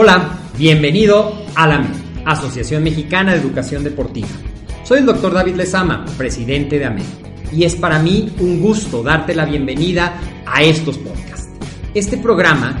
Hola, bienvenido a la AMED, Asociación Mexicana de Educación Deportiva. Soy el doctor David Lezama, presidente de AMED, y es para mí un gusto darte la bienvenida a estos podcasts. Este programa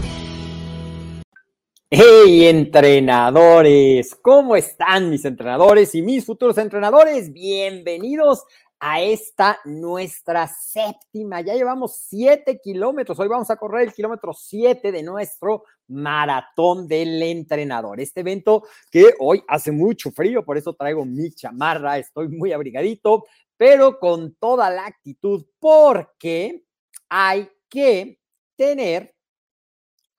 ¡Hey entrenadores! ¿Cómo están mis entrenadores y mis futuros entrenadores? Bienvenidos a esta nuestra séptima. Ya llevamos siete kilómetros. Hoy vamos a correr el kilómetro siete de nuestro maratón del entrenador. Este evento que hoy hace mucho frío, por eso traigo mi chamarra. Estoy muy abrigadito, pero con toda la actitud porque hay que tener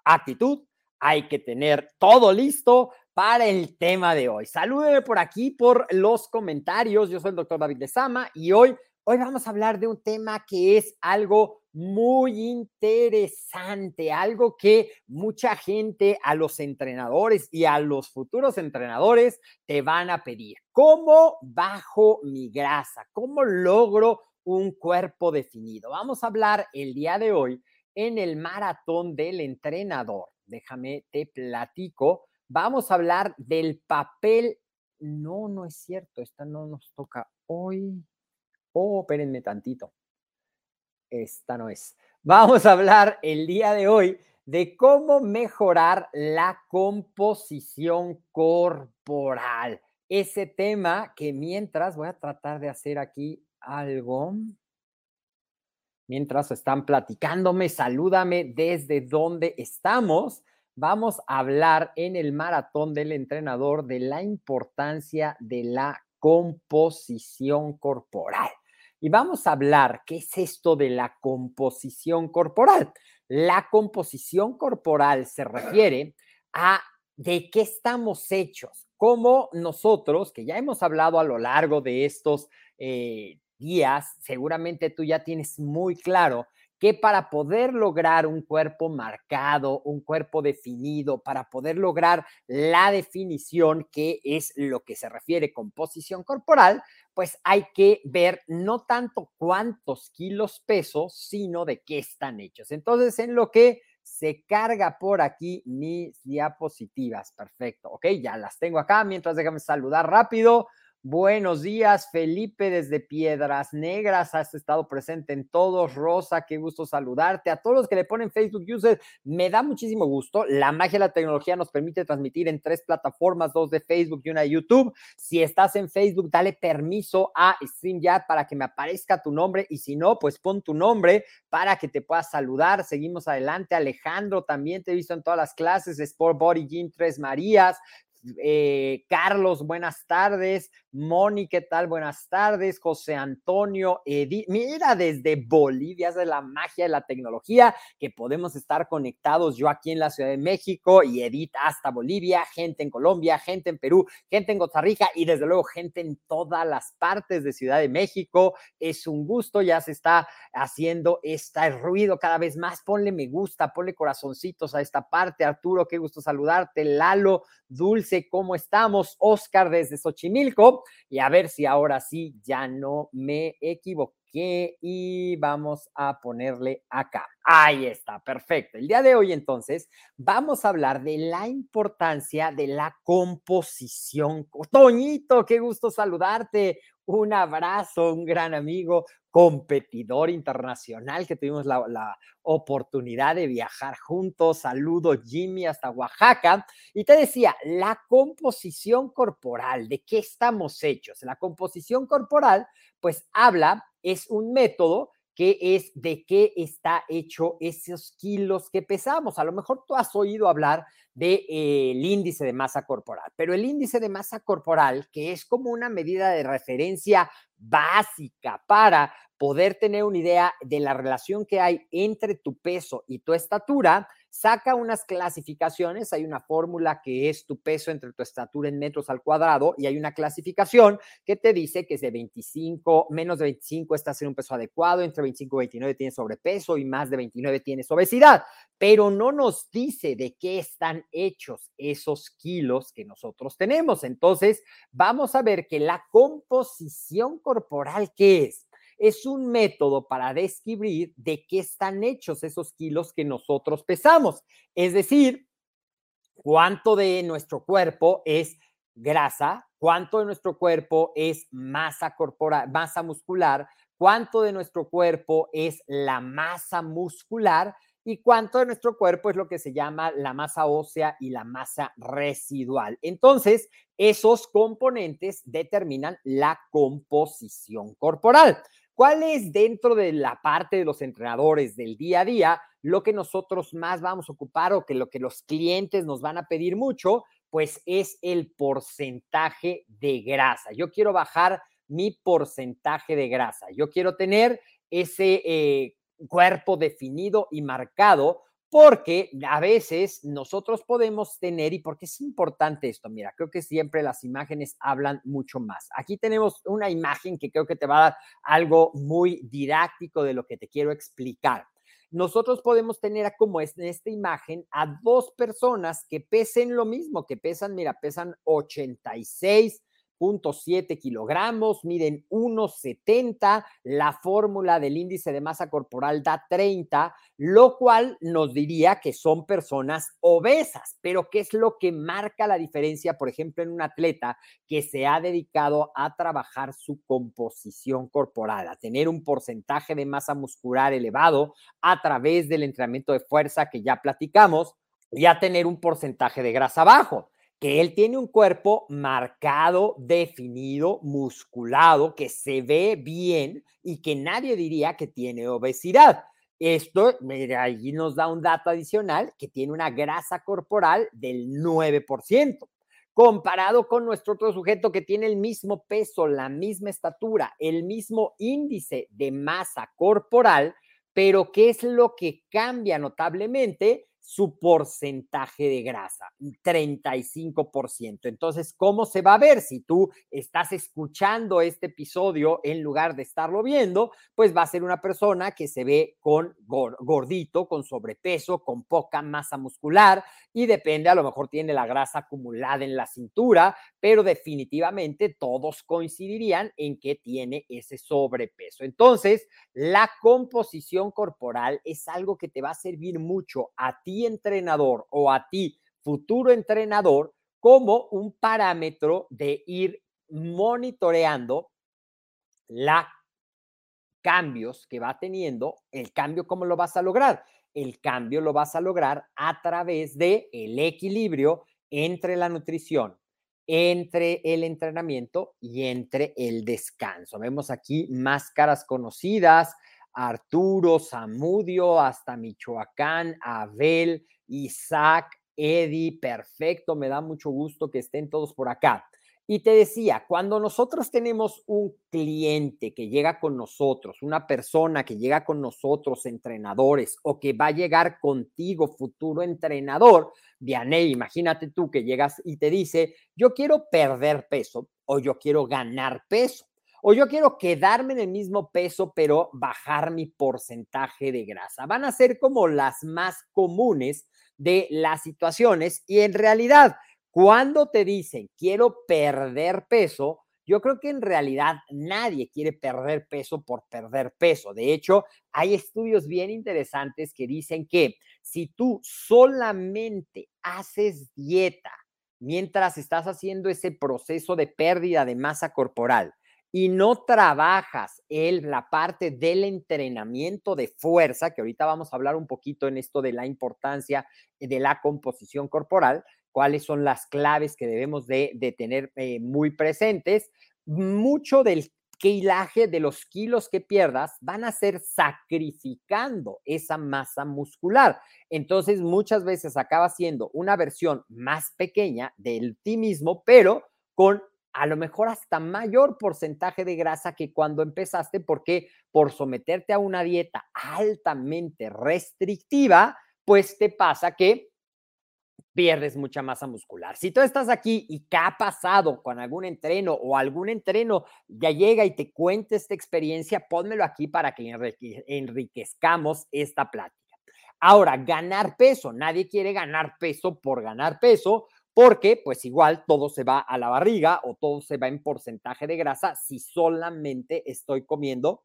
actitud hay que tener todo listo para el tema de hoy. Salúdeme por aquí por los comentarios. Yo soy el doctor David de Sama y hoy, hoy vamos a hablar de un tema que es algo muy interesante, algo que mucha gente a los entrenadores y a los futuros entrenadores te van a pedir. ¿Cómo bajo mi grasa? ¿Cómo logro un cuerpo definido? Vamos a hablar el día de hoy en el maratón del entrenador déjame te platico. Vamos a hablar del papel. No, no es cierto, esta no nos toca hoy. Oh, espérenme tantito. Esta no es. Vamos a hablar el día de hoy de cómo mejorar la composición corporal. Ese tema que mientras voy a tratar de hacer aquí algo mientras están platicándome, salúdame desde donde estamos. Vamos a hablar en el maratón del entrenador de la importancia de la composición corporal. Y vamos a hablar, ¿qué es esto de la composición corporal? La composición corporal se refiere a de qué estamos hechos, como nosotros, que ya hemos hablado a lo largo de estos eh, días, seguramente tú ya tienes muy claro que para poder lograr un cuerpo marcado, un cuerpo definido, para poder lograr la definición que es lo que se refiere con posición corporal, pues hay que ver no tanto cuántos kilos peso, sino de qué están hechos. Entonces, en lo que se carga por aquí mis diapositivas. Perfecto, ok, ya las tengo acá. Mientras déjame saludar rápido Buenos días, Felipe desde Piedras Negras. Has estado presente en todos. Rosa, qué gusto saludarte. A todos los que le ponen Facebook User, me da muchísimo gusto. La magia de la tecnología nos permite transmitir en tres plataformas, dos de Facebook y una de YouTube. Si estás en Facebook, dale permiso a StreamYard para que me aparezca tu nombre y si no, pues pon tu nombre para que te pueda saludar. Seguimos adelante. Alejandro, también te he visto en todas las clases. Sport Body Gym Tres Marías. Eh, Carlos, buenas tardes. Moni, ¿qué tal? Buenas tardes. José Antonio, Edith. Mira, desde Bolivia, es la magia de la tecnología, que podemos estar conectados yo aquí en la Ciudad de México y Edith hasta Bolivia, gente en Colombia, gente en Perú, gente en Costa Rica y desde luego gente en todas las partes de Ciudad de México. Es un gusto, ya se está haciendo este ruido cada vez más. Ponle me gusta, ponle corazoncitos a esta parte. Arturo, qué gusto saludarte. Lalo, Dulce, ¿cómo estamos? Oscar desde Xochimilco y a ver si ahora sí ya no me equivoqué qué y vamos a ponerle acá. Ahí está, perfecto. El día de hoy entonces vamos a hablar de la importancia de la composición. Toñito, qué gusto saludarte. Un abrazo, un gran amigo, competidor internacional que tuvimos la, la, oportunidad de viajar juntos. Saludo Jimmy hasta Oaxaca. Y te decía, la composición corporal, ¿de qué estamos hechos? La composición corporal, pues habla, es un método qué es, de qué está hecho esos kilos que pesamos. A lo mejor tú has oído hablar del de, eh, índice de masa corporal, pero el índice de masa corporal, que es como una medida de referencia básica para poder tener una idea de la relación que hay entre tu peso y tu estatura, saca unas clasificaciones. Hay una fórmula que es tu peso entre tu estatura en metros al cuadrado y hay una clasificación que te dice que es de 25, menos de 25 estás en un peso adecuado, entre 25 y 29 tienes sobrepeso y más de 29 tienes obesidad, pero no nos dice de qué están hechos esos kilos que nosotros tenemos. Entonces, vamos a ver que la composición corporal, ¿qué es? Es un método para describir de qué están hechos esos kilos que nosotros pesamos. Es decir, cuánto de nuestro cuerpo es grasa, cuánto de nuestro cuerpo es masa corporal, masa muscular, cuánto de nuestro cuerpo es la masa muscular y cuánto de nuestro cuerpo es lo que se llama la masa ósea y la masa residual. Entonces, esos componentes determinan la composición corporal. ¿Cuál es dentro de la parte de los entrenadores del día a día lo que nosotros más vamos a ocupar o que lo que los clientes nos van a pedir mucho? Pues es el porcentaje de grasa. Yo quiero bajar mi porcentaje de grasa. Yo quiero tener ese eh, cuerpo definido y marcado porque a veces nosotros podemos tener, y porque es importante esto, mira, creo que siempre las imágenes hablan mucho más. Aquí tenemos una imagen que creo que te va a dar algo muy didáctico de lo que te quiero explicar. Nosotros podemos tener como en esta imagen a dos personas que pesen lo mismo, que pesan, mira, pesan 86 7 kilogramos, miden 1,70, la fórmula del índice de masa corporal da 30, lo cual nos diría que son personas obesas. Pero ¿qué es lo que marca la diferencia, por ejemplo, en un atleta que se ha dedicado a trabajar su composición corporal, a tener un porcentaje de masa muscular elevado a través del entrenamiento de fuerza que ya platicamos y a tener un porcentaje de grasa bajo? Que él tiene un cuerpo marcado, definido, musculado, que se ve bien y que nadie diría que tiene obesidad. Esto, mira, allí nos da un dato adicional que tiene una grasa corporal del 9%, comparado con nuestro otro sujeto que tiene el mismo peso, la misma estatura, el mismo índice de masa corporal, pero ¿qué es lo que cambia notablemente? Su porcentaje de grasa, 35%. Entonces, ¿cómo se va a ver si tú estás escuchando este episodio en lugar de estarlo viendo? Pues va a ser una persona que se ve con gordito, con sobrepeso, con poca masa muscular y depende, a lo mejor tiene la grasa acumulada en la cintura, pero definitivamente todos coincidirían en que tiene ese sobrepeso. Entonces, la composición corporal es algo que te va a servir mucho a ti entrenador o a ti futuro entrenador como un parámetro de ir monitoreando la cambios que va teniendo, el cambio cómo lo vas a lograr. El cambio lo vas a lograr a través de el equilibrio entre la nutrición, entre el entrenamiento y entre el descanso. Vemos aquí máscaras conocidas, Arturo, Samudio, hasta Michoacán, Abel, Isaac, Eddie, perfecto, me da mucho gusto que estén todos por acá. Y te decía, cuando nosotros tenemos un cliente que llega con nosotros, una persona que llega con nosotros, entrenadores, o que va a llegar contigo, futuro entrenador, Vianey, imagínate tú que llegas y te dice, yo quiero perder peso o yo quiero ganar peso o yo quiero quedarme en el mismo peso, pero bajar mi porcentaje de grasa. Van a ser como las más comunes de las situaciones y en realidad, cuando te dicen quiero perder peso, Yo creo que en realidad nadie quiere perder peso por perder peso. De hecho, hay estudios bien interesantes que dicen que si tú solamente haces dieta mientras estás haciendo ese proceso de pérdida de masa corporal, y no trabajas en la parte del entrenamiento de fuerza, que ahorita vamos a hablar un poquito en esto de la importancia de la composición corporal, cuáles son las claves que debemos de, tener eh, muy presentes, mucho del kilaje de los kilos que pierdas van a ser sacrificando esa masa muscular. Entonces, muchas veces acaba siendo una versión más pequeña del ti mismo, pero con a lo mejor hasta mayor porcentaje de grasa que cuando empezaste, porque por someterte a una dieta altamente restrictiva, pues te pasa que pierdes mucha masa muscular. Si tú estás aquí y qué ha pasado con algún entreno o algún entreno ya llega y te cuente esta experiencia, pónmelo aquí para que enriquezcamos esta plática. Ahora, ganar peso. Nadie quiere ganar peso por ganar peso porque pues igual todo se va a la barriga o todo se va en porcentaje de grasa si solamente estoy comiendo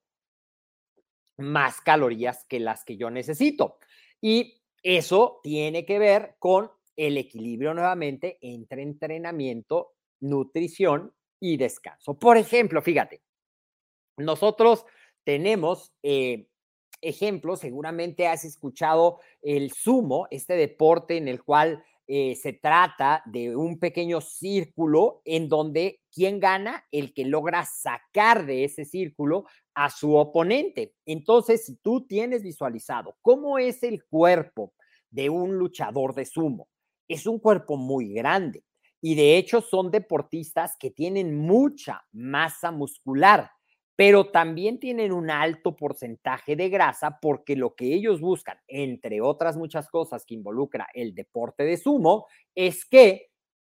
más calorías que las que yo necesito. Y eso tiene que ver con el equilibrio nuevamente entre entrenamiento, nutrición y descanso. Por ejemplo, fíjate, nosotros tenemos eh, ejemplos, seguramente has escuchado el sumo, este deporte en el cual eh, se trata de un pequeño círculo en donde ¿quién gana? El que logra sacar de ese círculo a su oponente. Entonces, si tú tienes visualizado cómo es el cuerpo de un luchador de sumo, es un cuerpo muy grande y de hecho son deportistas que tienen mucha masa muscular pero también tienen un alto porcentaje de grasa porque lo que ellos buscan, entre otras muchas cosas que involucra el deporte de sumo, es que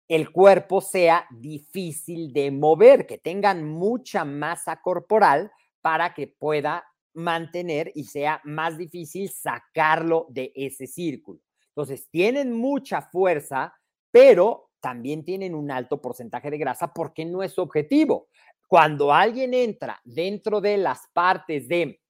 el cuerpo sea difícil de mover, que tengan mucha masa corporal para que pueda mantener y sea más difícil sacarlo de ese círculo. Entonces, tienen mucha fuerza, pero también tienen un alto porcentaje de grasa porque no es objetivo. Cuando alguien entra dentro de las partes de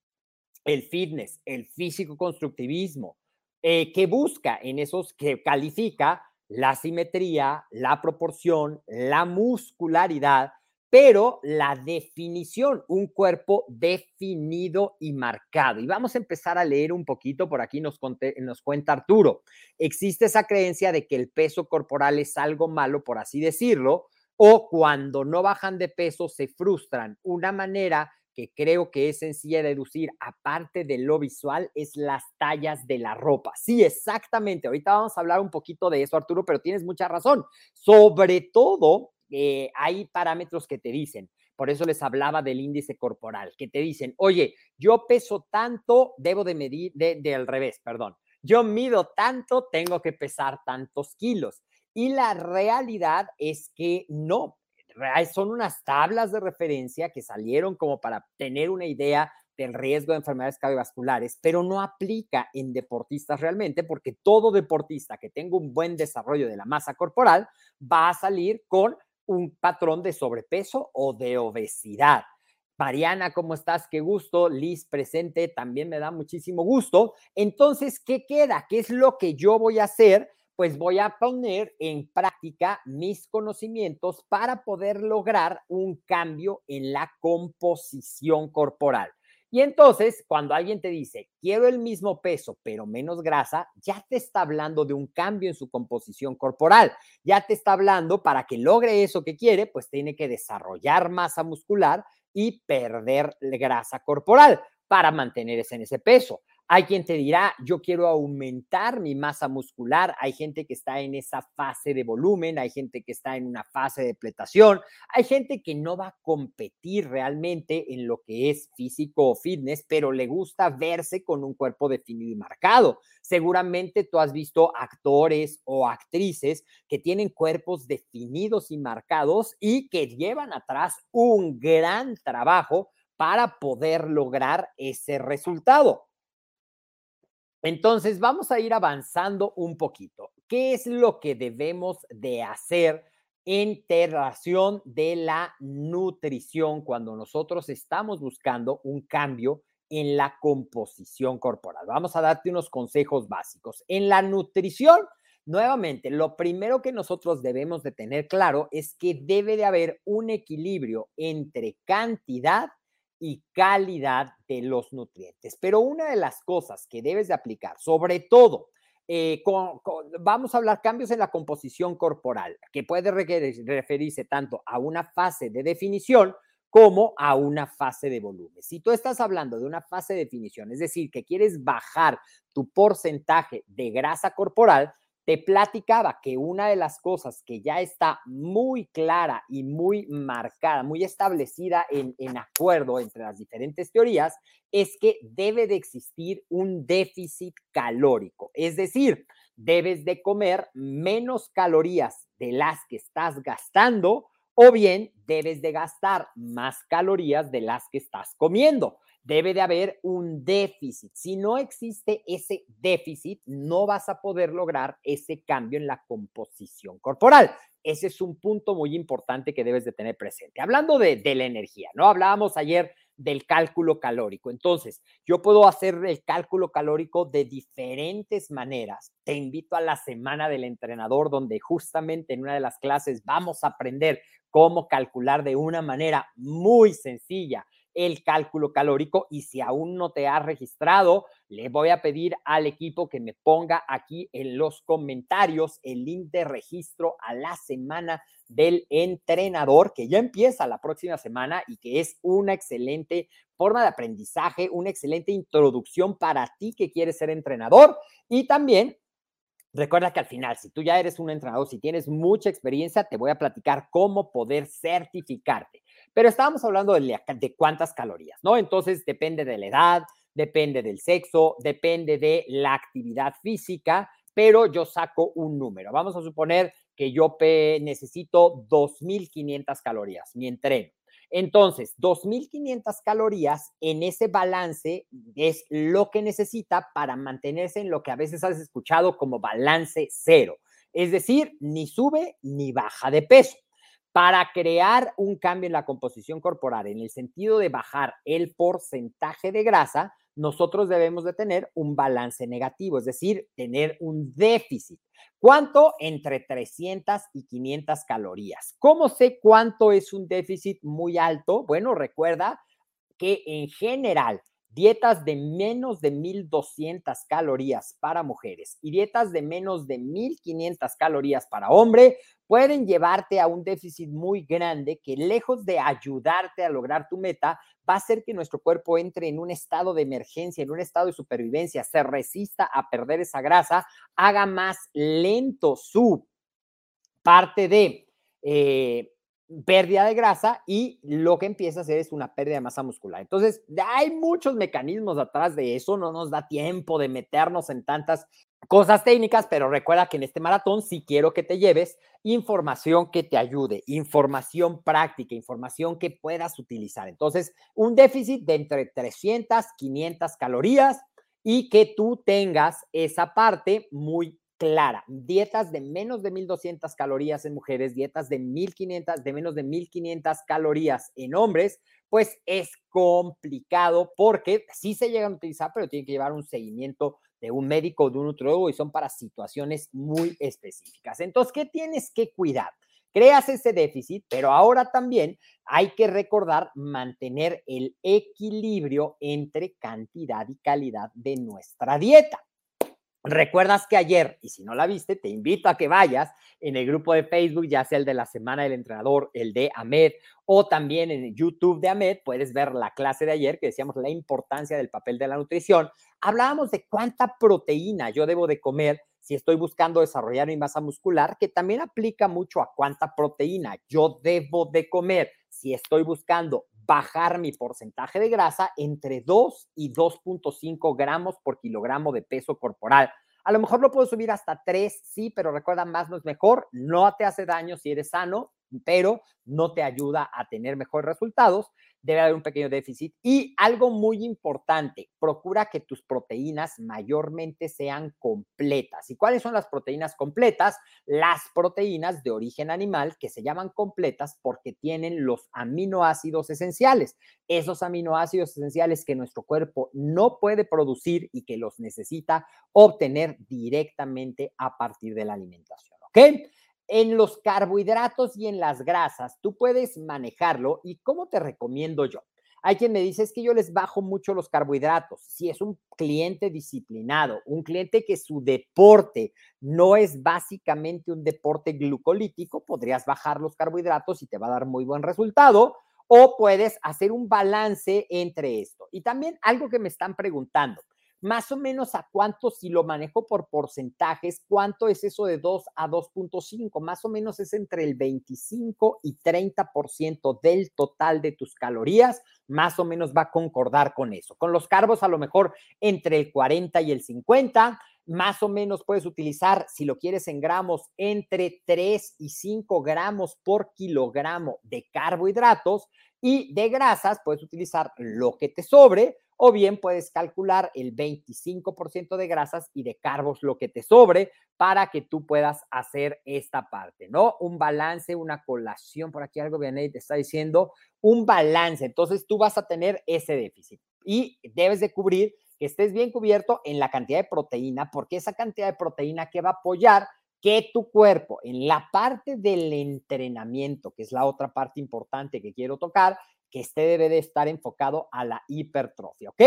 el fitness, el físico constructivismo, eh, que busca en esos que califica la simetría, la proporción, la muscularidad, pero la definición, un cuerpo definido y marcado. Y vamos a empezar a leer un poquito, por aquí nos, nos cuenta Arturo. Existe esa creencia de que el peso corporal es algo malo, por así decirlo, o cuando no bajan de peso se frustran. Una manera que creo que es sencilla de deducir, aparte de lo visual, es las tallas de la ropa. Sí, exactamente. Ahorita vamos a hablar un poquito de eso, Arturo, pero tienes mucha razón. Sobre todo, eh, hay parámetros que te dicen, por eso les hablaba del índice corporal, que te dicen, oye, yo peso tanto, debo de medir, de, al revés, perdón. Yo mido tanto, tengo que pesar tantos kilos. Y la realidad es que no, son unas tablas de referencia que salieron como para tener una idea del riesgo de enfermedades cardiovasculares, pero no aplica en deportistas realmente porque todo deportista que tenga un buen desarrollo de la masa corporal va a salir con un patrón de sobrepeso o de obesidad. Mariana, ¿cómo estás? Qué gusto. Liz presente, también me da muchísimo gusto. Entonces, ¿qué queda? ¿Qué es lo que yo voy a hacer pues voy a poner en práctica mis conocimientos para poder lograr un cambio en la composición corporal. Y entonces, cuando alguien te dice, quiero el mismo peso, pero menos grasa, ya te está hablando de un cambio en su composición corporal. Ya te está hablando para que logre eso que quiere, pues tiene que desarrollar masa muscular y perder grasa corporal para mantenerse en ese peso. Hay quien te dirá, yo quiero aumentar mi masa muscular. Hay gente que está en esa fase de volumen, hay gente que está en una fase de depletación, hay gente que no va a competir realmente en lo que es físico o fitness, pero le gusta verse con un cuerpo definido y marcado. Seguramente tú has visto actores o actrices que tienen cuerpos definidos y marcados y que llevan atrás un gran trabajo para poder lograr ese resultado. Entonces, vamos a ir avanzando un poquito. ¿Qué es lo que debemos de hacer integración de la nutrición cuando nosotros estamos buscando un cambio en la composición corporal. Vamos a darte unos consejos básicos. En la nutrición, nuevamente, lo primero que nosotros debemos de tener claro es que debe de haber un equilibrio entre cantidad y calidad de los nutrientes. Pero una de las cosas que debes de aplicar, sobre todo, eh, vamos a hablar cambios en la composición corporal, que puede referirse tanto a una fase de definición como a una fase de volumen. Si tú estás hablando de una fase de definición, es decir, que quieres bajar tu porcentaje de grasa corporal, te platicaba que una de las cosas que ya está muy clara y muy marcada, muy establecida en, acuerdo entre las diferentes teorías, es que debe de existir un déficit calórico. Es decir, debes de comer menos calorías de las que estás gastando o bien debes de gastar más calorías de las que estás comiendo. Debe de haber un déficit. Si no existe ese déficit, no vas a poder lograr ese cambio en la composición corporal. Ese es un punto muy importante que debes de tener presente. Hablando de, la energía, ¿no? Hablábamos ayer del cálculo calórico. Entonces, yo puedo hacer el cálculo calórico de diferentes maneras. Te invito a la semana del entrenador, donde justamente en una de las clases vamos a aprender cómo calcular de una manera muy sencilla el cálculo calórico y si aún no te has registrado, le voy a pedir al equipo que me ponga aquí en los comentarios el link de registro a la semana del entrenador que ya empieza la próxima semana y que es una excelente forma de aprendizaje, una excelente introducción para ti que quieres ser entrenador y también Recuerda que al final, si tú ya eres un entrenador, si tienes mucha experiencia, te voy a platicar cómo poder certificarte. Pero estábamos hablando de, cuántas calorías, ¿no? Entonces depende de la edad, depende del sexo, depende de la actividad física, pero yo saco un número. Vamos a suponer que yo necesito 2.500 calorías, mi entreno. Entonces, 2.500 calorías en ese balance es lo que necesita para mantenerse en lo que a veces has escuchado como balance cero. Es decir, ni sube ni baja de peso. Para crear un cambio en la composición corporal, en el sentido de bajar el porcentaje de grasa, nosotros debemos de tener un balance negativo, es decir, tener un déficit. ¿Cuánto? Entre 300 y 500 calorías. ¿Cómo sé cuánto es un déficit muy alto? Bueno, recuerda que en general dietas de menos de 1200 calorías para mujeres y dietas de menos de 1500 calorías para hombre pueden llevarte a un déficit muy grande que lejos de ayudarte a lograr tu meta, va a hacer que nuestro cuerpo entre en un estado de emergencia, en un estado de supervivencia, se resista a perder esa grasa, haga más lento su parte de eh, pérdida de grasa y lo que empieza a hacer es una pérdida de masa muscular. Entonces, hay muchos mecanismos atrás de eso, no nos da tiempo de meternos en tantas cosas técnicas, pero recuerda que en este maratón sí quiero que te lleves información que te ayude, información práctica, información que puedas utilizar. Entonces, un déficit de entre 300, 500 calorías y que tú tengas esa parte muy clara. Dietas de menos de 1200 calorías en mujeres, dietas de 1500, de menos de 1500 calorías en hombres, pues es complicado porque sí se llegan a utilizar, pero tienen que llevar un seguimiento de un médico o de un nutriólogo y son para situaciones muy específicas. Entonces, ¿qué tienes que cuidar? Creas ese déficit, pero ahora también hay que recordar mantener el equilibrio entre cantidad y calidad de nuestra dieta. Recuerdas que ayer, y si no la viste, te invito a que vayas en el grupo de Facebook, ya sea el de la Semana del Entrenador, el de Ahmed, o también en YouTube de Ahmed, puedes ver la clase de ayer que decíamos la importancia del papel de la nutrición. Hablábamos de cuánta proteína yo debo de comer si estoy buscando desarrollar mi masa muscular, que también aplica mucho a cuánta proteína yo debo de comer si estoy buscando bajar mi porcentaje de grasa entre 2 y 2.5 gramos por kilogramo de peso corporal. A lo mejor lo puedo subir hasta 3, sí, pero recuerda, más no es mejor. No te hace daño si eres sano, pero no te ayuda a tener mejores resultados. Debe haber un pequeño déficit. Y algo muy importante, procura que tus proteínas mayormente sean completas. ¿Y cuáles son las proteínas completas? Las proteínas de origen animal que se llaman completas porque tienen los aminoácidos esenciales. Esos aminoácidos esenciales que nuestro cuerpo no puede producir y que los necesita obtener directamente a partir de la alimentación. ¿Ok? En los carbohidratos y en las grasas, tú puedes manejarlo. ¿Y cómo te recomiendo yo? Hay quien me dice, es que yo les bajo mucho los carbohidratos. Si es un cliente disciplinado, un cliente que su deporte no es básicamente un deporte glucolítico, podrías bajar los carbohidratos y te va a dar muy buen resultado. O puedes hacer un balance entre esto. Y también algo que me están preguntando, más o menos a cuánto, si lo manejo por porcentajes, cuánto es eso de 2 a 2.5, más o menos es entre el 25 y 30% del total de tus calorías, más o menos va a concordar con eso. Con los carbos a lo mejor entre el 40 y el 50, más o menos puedes utilizar, si lo quieres en gramos, entre 3 y 5 gramos por kilogramo de carbohidratos y de grasas, puedes utilizar lo que te sobre o bien puedes calcular el 25% de grasas y de carbos, lo que te sobre, para que tú puedas hacer esta parte, ¿no? Un balance, una colación, por aquí algo, Vianey te está diciendo, un balance. Entonces tú vas a tener ese déficit y debes de cubrir que estés bien cubierto en la cantidad de proteína, porque esa cantidad de proteína que va a apoyar que tu cuerpo en la parte del entrenamiento, que es la otra parte importante que quiero tocar, que este debe de estar enfocado a la hipertrofia, ¿ok?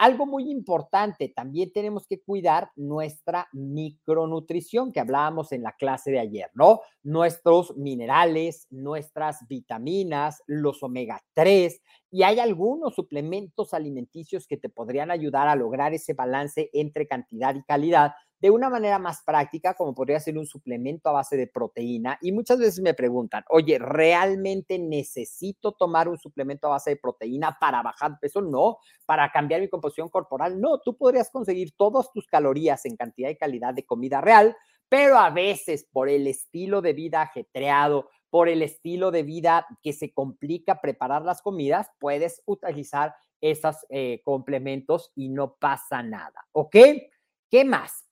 Algo muy importante, también tenemos que cuidar nuestra micronutrición que hablábamos en la clase de ayer, ¿no? Nuestros minerales, nuestras vitaminas, los omega 3 y hay algunos suplementos alimenticios que te podrían ayudar a lograr ese balance entre cantidad y calidad de una manera más práctica, como podría ser un suplemento a base de proteína. Y muchas veces me preguntan, oye, ¿realmente necesito tomar un suplemento a base de proteína para bajar peso? No, para cambiar mi composición corporal. No, tú podrías conseguir todas tus calorías en cantidad y calidad de comida real, pero a veces por el estilo de vida ajetreado, por el estilo de vida que se complica preparar las comidas, puedes utilizar esos eh, complementos y no pasa nada. ¿Ok? ¿Qué más?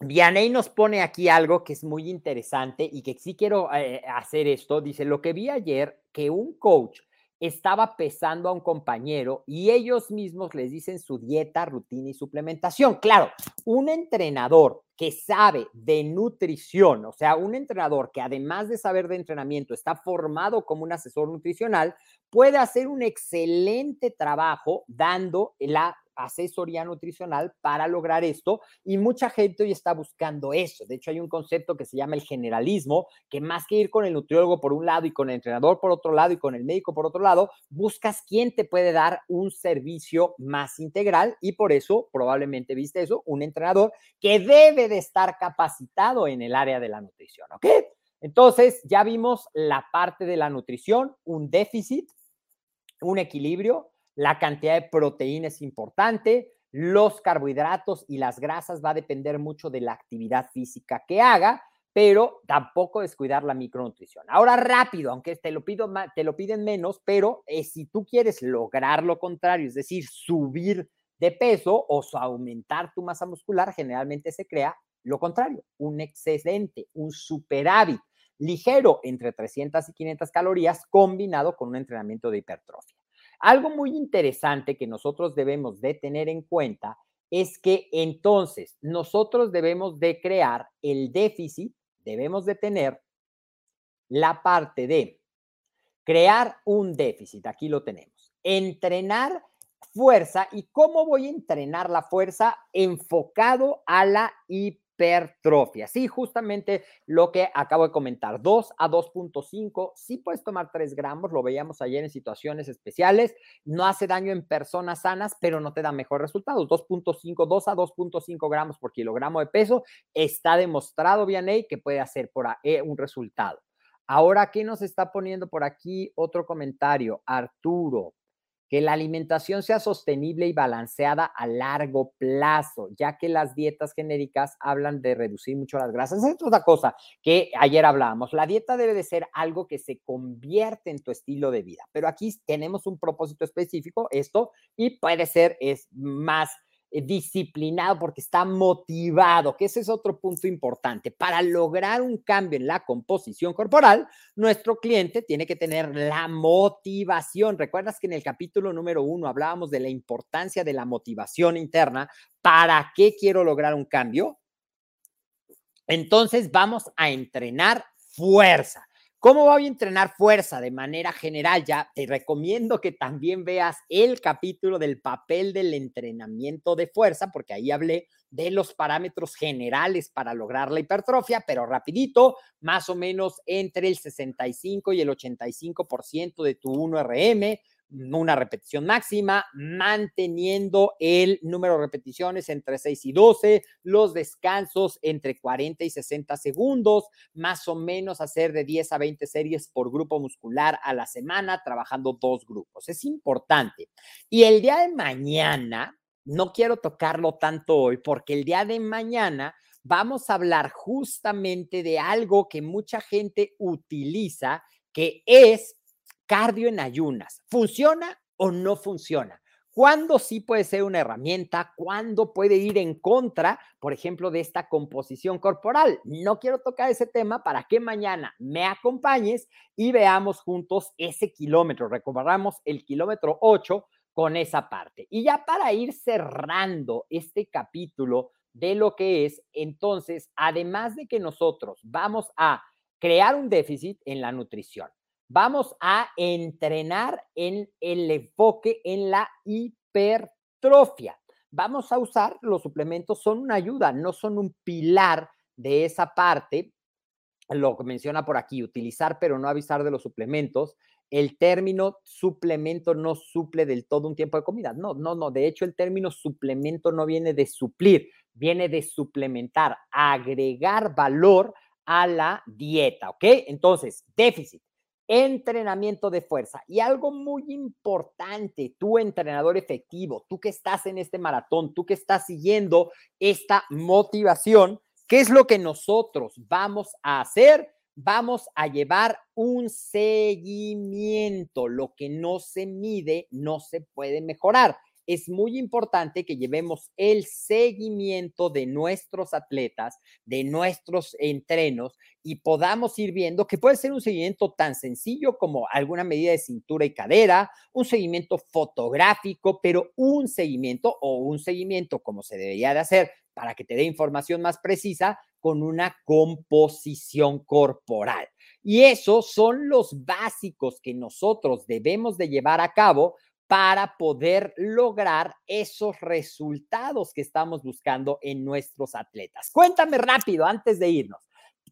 Vianey nos pone aquí algo que es muy interesante y que sí quiero eh, hacer esto. Dice, lo que vi ayer, que un coach estaba pesando a un compañero y ellos mismos les dicen su dieta, rutina y suplementación. Claro, un entrenador que sabe de nutrición, o sea, un entrenador que además de saber de entrenamiento está formado como un asesor nutricional, puede hacer un excelente trabajo dando la asesoría nutricional para lograr esto y mucha gente hoy está buscando eso. De hecho, hay un concepto que se llama el generalismo, que más que ir con el nutriólogo por un lado y con el entrenador por otro lado y con el médico por otro lado, buscas quién te puede dar un servicio más integral y por eso probablemente viste eso, un entrenador que debe de estar capacitado en el área de la nutrición, ¿ok? Entonces, ya vimos la parte de la nutrición, un déficit, un equilibrio, la cantidad de proteína es importante, los carbohidratos y las grasas va a depender mucho de la actividad física que haga, pero tampoco descuidar la micronutrición. Ahora rápido, aunque te lo, pido, te lo piden menos, pero eh, si tú quieres lograr lo contrario, es decir, subir de peso o aumentar tu masa muscular, generalmente se crea lo contrario, un excedente, un superávit ligero entre 300 y 500 calorías combinado con un entrenamiento de hipertrofia. Algo muy interesante que nosotros debemos de tener en cuenta es que entonces nosotros debemos de crear el déficit, debemos de tener la parte de crear un déficit, aquí lo tenemos, entrenar fuerza y cómo voy a entrenar la fuerza enfocado a la hipertrofia hipertrofia. Sí, justamente lo que acabo de comentar, 2 a 2.5, sí puedes tomar 3 gramos, lo veíamos ayer en situaciones especiales, no hace daño en personas sanas, pero no te da mejor resultados. 2.5, 2 a 2.5 gramos por kilogramo de peso, está demostrado, Vianey, que puede hacer por ahí un resultado. Ahora, ¿qué nos está poniendo por aquí? Otro comentario, Arturo. Que la alimentación sea sostenible y balanceada a largo plazo, ya que las dietas genéricas hablan de reducir mucho las grasas. Es otra cosa que ayer hablábamos. La dieta debe de ser algo que se convierte en tu estilo de vida, pero aquí tenemos un propósito específico, esto, y puede ser es más disciplinado, porque está motivado, que ese es otro punto importante. Para lograr un cambio en la composición corporal, nuestro cliente tiene que tener la motivación. ¿Recuerdas que en el capítulo número uno hablábamos de la importancia de la motivación interna? ¿Para qué quiero lograr un cambio? Entonces vamos a entrenar fuerza. ¿Cómo voy a entrenar fuerza de manera general? Ya te recomiendo que también veas el capítulo del papel del entrenamiento de fuerza, porque ahí hablé de los parámetros generales para lograr la hipertrofia, pero rapidito, más o menos entre el 65 y el 85% de tu 1RM, una repetición máxima, manteniendo el número de repeticiones entre 6 y 12, los descansos entre 40 y 60 segundos, más o menos hacer de 10 a 20 series por grupo muscular a la semana, trabajando dos grupos. Es importante. Y el día de mañana, no quiero tocarlo tanto hoy, porque el día de mañana vamos a hablar justamente de algo que mucha gente utiliza, que es cardio en ayunas. ¿Funciona o no funciona? ¿Cuándo sí puede ser una herramienta? ¿Cuándo puede ir en contra, por ejemplo, de esta composición corporal? No quiero tocar ese tema para que mañana me acompañes y veamos juntos ese kilómetro. Recordamos el kilómetro 8 con esa parte. Y ya para ir cerrando este capítulo de lo que es, entonces, además de que nosotros vamos a crear un déficit en la nutrición, vamos a entrenar en el enfoque en la hipertrofia. Vamos a usar los suplementos, son una ayuda, no son un pilar de esa parte. Lo que menciona por aquí, utilizar pero no avisar de los suplementos. El término suplemento no suple del todo un tiempo de comida. No, no, no. De hecho, el término suplemento no viene de suplir, viene de suplementar, agregar valor a la dieta, ¿ok? Entonces, déficit entrenamiento de fuerza. Y algo muy importante, tu entrenador efectivo, tú que estás en este maratón, tú que estás siguiendo esta motivación, ¿qué es lo que nosotros vamos a hacer? Vamos a llevar un seguimiento. Lo que no se mide no se puede mejorar es muy importante que llevemos el seguimiento de nuestros atletas, de nuestros entrenos y podamos ir viendo que puede ser un seguimiento tan sencillo como alguna medida de cintura y cadera, un seguimiento fotográfico, pero un seguimiento o un seguimiento como se debería de hacer para que te dé información más precisa con una composición corporal. Y esos son los básicos que nosotros debemos de llevar a cabo para poder lograr esos resultados que estamos buscando en nuestros atletas. Cuéntame rápido antes de irnos.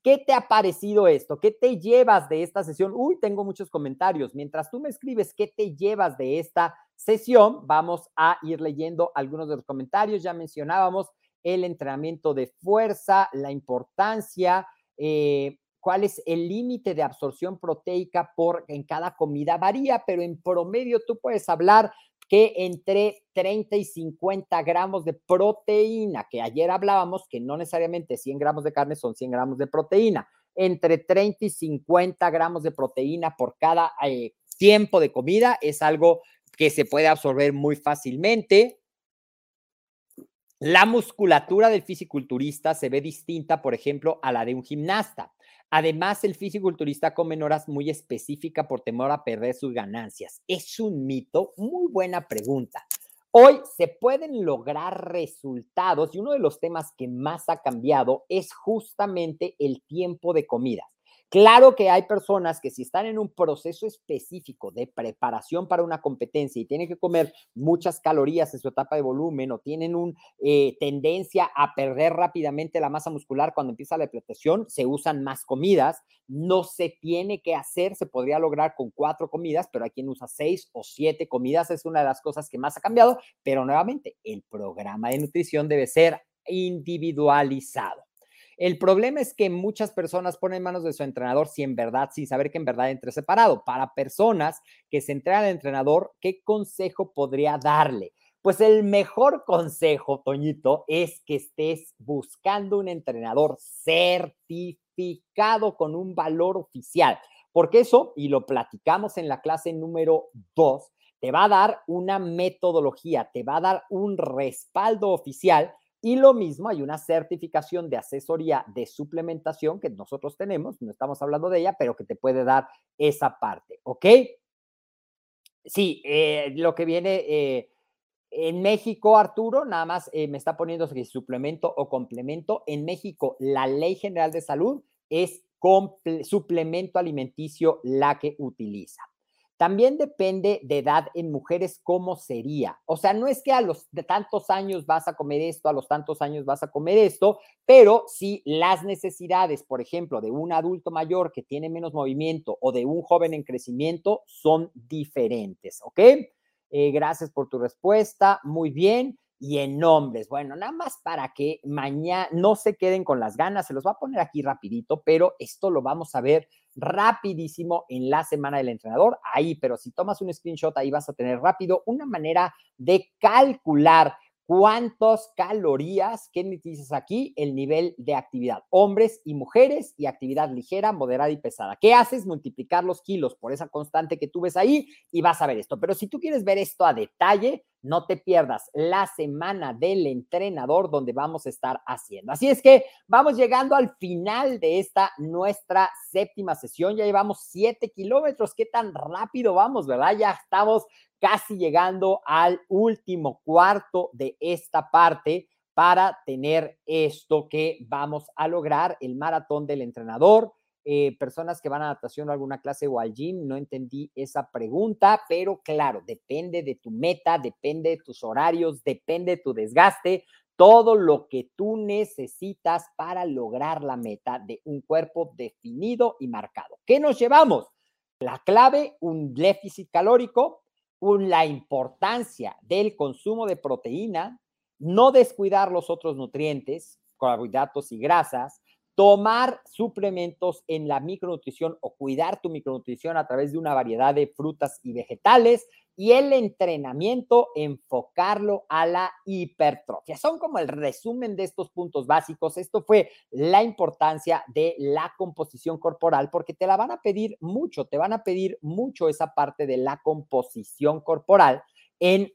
¿Qué te ha parecido esto? ¿Qué te llevas de esta sesión? Uy, tengo muchos comentarios. Mientras tú me escribes qué te llevas de esta sesión, vamos a ir leyendo algunos de los comentarios. Ya mencionábamos el entrenamiento de fuerza, la importancia, eh, cuál es el límite de absorción proteica por en cada comida varía, pero en promedio tú puedes hablar que entre 30 y 50 gramos de proteína, que ayer hablábamos que no necesariamente 100 gramos de carne son 100 gramos de proteína, entre 30 y 50 gramos de proteína por cada eh, tiempo de comida es algo que se puede absorber muy fácilmente. La musculatura del fisiculturista se ve distinta, por ejemplo, a la de un gimnasta. Además, el fisiculturista come en horas muy específicas por temor a perder sus ganancias. ¿Es un mito? Muy buena pregunta. Hoy se pueden lograr resultados y uno de los temas que más ha cambiado es justamente el tiempo de comida. Claro que hay personas que si están en un proceso específico de preparación para una competencia y tienen que comer muchas calorías en su etapa de volumen o tienen una eh, tendencia a perder rápidamente la masa muscular cuando empieza la depletación, se usan más comidas. No se tiene que hacer, se podría lograr con cuatro comidas, pero hay quien usa seis o siete comidas. Es una de las cosas que más ha cambiado, pero nuevamente el programa de nutrición debe ser individualizado. El problema es que muchas personas ponen en manos de su entrenador si en verdad, sin saber que en verdad entre separado. Para personas que se entrenan al entrenador, ¿qué consejo podría darle? Pues el mejor consejo, Toñito, es que estés buscando un entrenador certificado con un valor oficial. Porque eso, y lo platicamos en la clase número 2, te va a dar una metodología, te va a dar un respaldo oficial y lo mismo, hay una certificación de asesoría de suplementación que nosotros tenemos, no estamos hablando de ella, pero que te puede dar esa parte, ¿ok? Sí, eh, lo que viene eh, en México, Arturo, nada más eh, me está poniendo si suplemento o complemento. En México, la Ley General de Salud es suplemento alimenticio la que utiliza. También depende de edad en mujeres cómo sería. O sea, no es que a los de tantos años vas a comer esto, a los tantos años vas a comer esto, pero si las necesidades, por ejemplo, de un adulto mayor que tiene menos movimiento o de un joven en crecimiento son diferentes, ¿ok? Eh, gracias por tu respuesta. Muy bien y en nombres. Bueno, nada más para que mañana no se queden con las ganas, se los va a poner aquí rapidito, pero esto lo vamos a ver rapidísimo en la semana del entrenador, ahí, pero si tomas un screenshot, ahí vas a tener rápido una manera de calcular cuántas calorías, ¿qué dices aquí? El nivel de actividad, hombres y mujeres y actividad ligera, moderada y pesada. ¿Qué haces? Multiplicar los kilos por esa constante que tú ves ahí y vas a ver esto. Pero si tú quieres ver esto a detalle, no te pierdas la semana del entrenador donde vamos a estar haciendo. Así es que vamos llegando al final de esta nuestra séptima sesión. Ya llevamos siete kilómetros. ¿Qué tan rápido vamos, verdad? Ya estamos casi llegando al último cuarto de esta parte para tener esto que vamos a lograr, el maratón del entrenador. Eh, personas que van a natación o alguna clase o al gym, no entendí esa pregunta, pero claro, depende de tu meta, depende de tus horarios, depende de tu desgaste, todo lo que tú necesitas para lograr la meta de un cuerpo definido y marcado. ¿Qué nos llevamos? La clave, un déficit calórico, la importancia del consumo de proteína, no descuidar los otros nutrientes, carbohidratos y grasas, tomar suplementos en la micronutrición o cuidar tu micronutrición a través de una variedad de frutas y vegetales y el entrenamiento, enfocarlo a la hipertrofia. Son como el resumen de estos puntos básicos. Esto fue la importancia de la composición corporal porque te la van a pedir mucho, te van a pedir mucho esa parte de la composición corporal en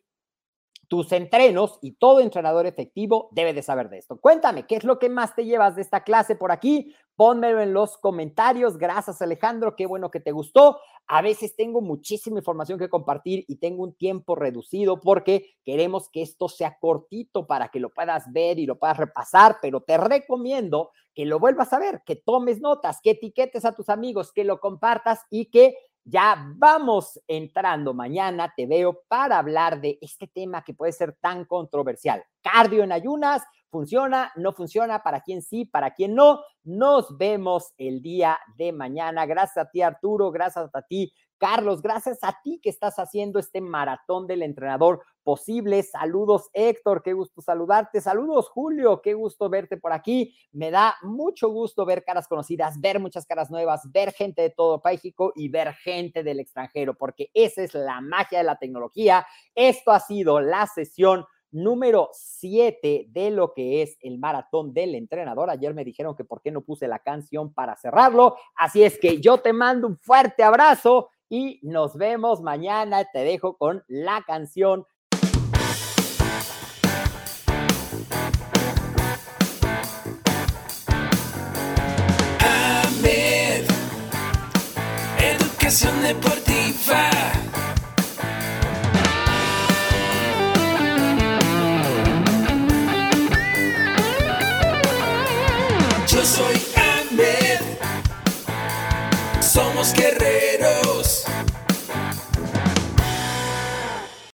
tus entrenos y todo entrenador efectivo debe de saber de esto. Cuéntame, ¿qué es lo que más te llevas de esta clase por aquí? Pónmelo en los comentarios. Gracias, Alejandro. Qué bueno que te gustó. A veces tengo muchísima información que compartir y tengo un tiempo reducido porque queremos que esto sea cortito para que lo puedas ver y lo puedas repasar, pero te recomiendo que lo vuelvas a ver, que tomes notas, que etiquetes a tus amigos, que lo compartas y que ya vamos entrando mañana, te veo para hablar de este tema que puede ser tan controversial. Cardio en ayunas, ¿funciona? ¿No funciona? ¿Para quién sí? ¿Para quién no? Nos vemos el día de mañana. Gracias a ti, Arturo. Gracias a ti, Carlos, gracias a ti que estás haciendo este maratón del entrenador posible. Saludos, Héctor, qué gusto saludarte. Saludos, Julio, qué gusto verte por aquí. Me da mucho gusto ver caras conocidas, ver muchas caras nuevas, ver gente de todo México y ver gente del extranjero, porque esa es la magia de la tecnología. Esto ha sido la sesión número 7 de lo que es el maratón del entrenador. Ayer me dijeron que por qué no puse la canción para cerrarlo. Así es que yo te mando un fuerte abrazo y nos vemos mañana. Te dejo con la canción.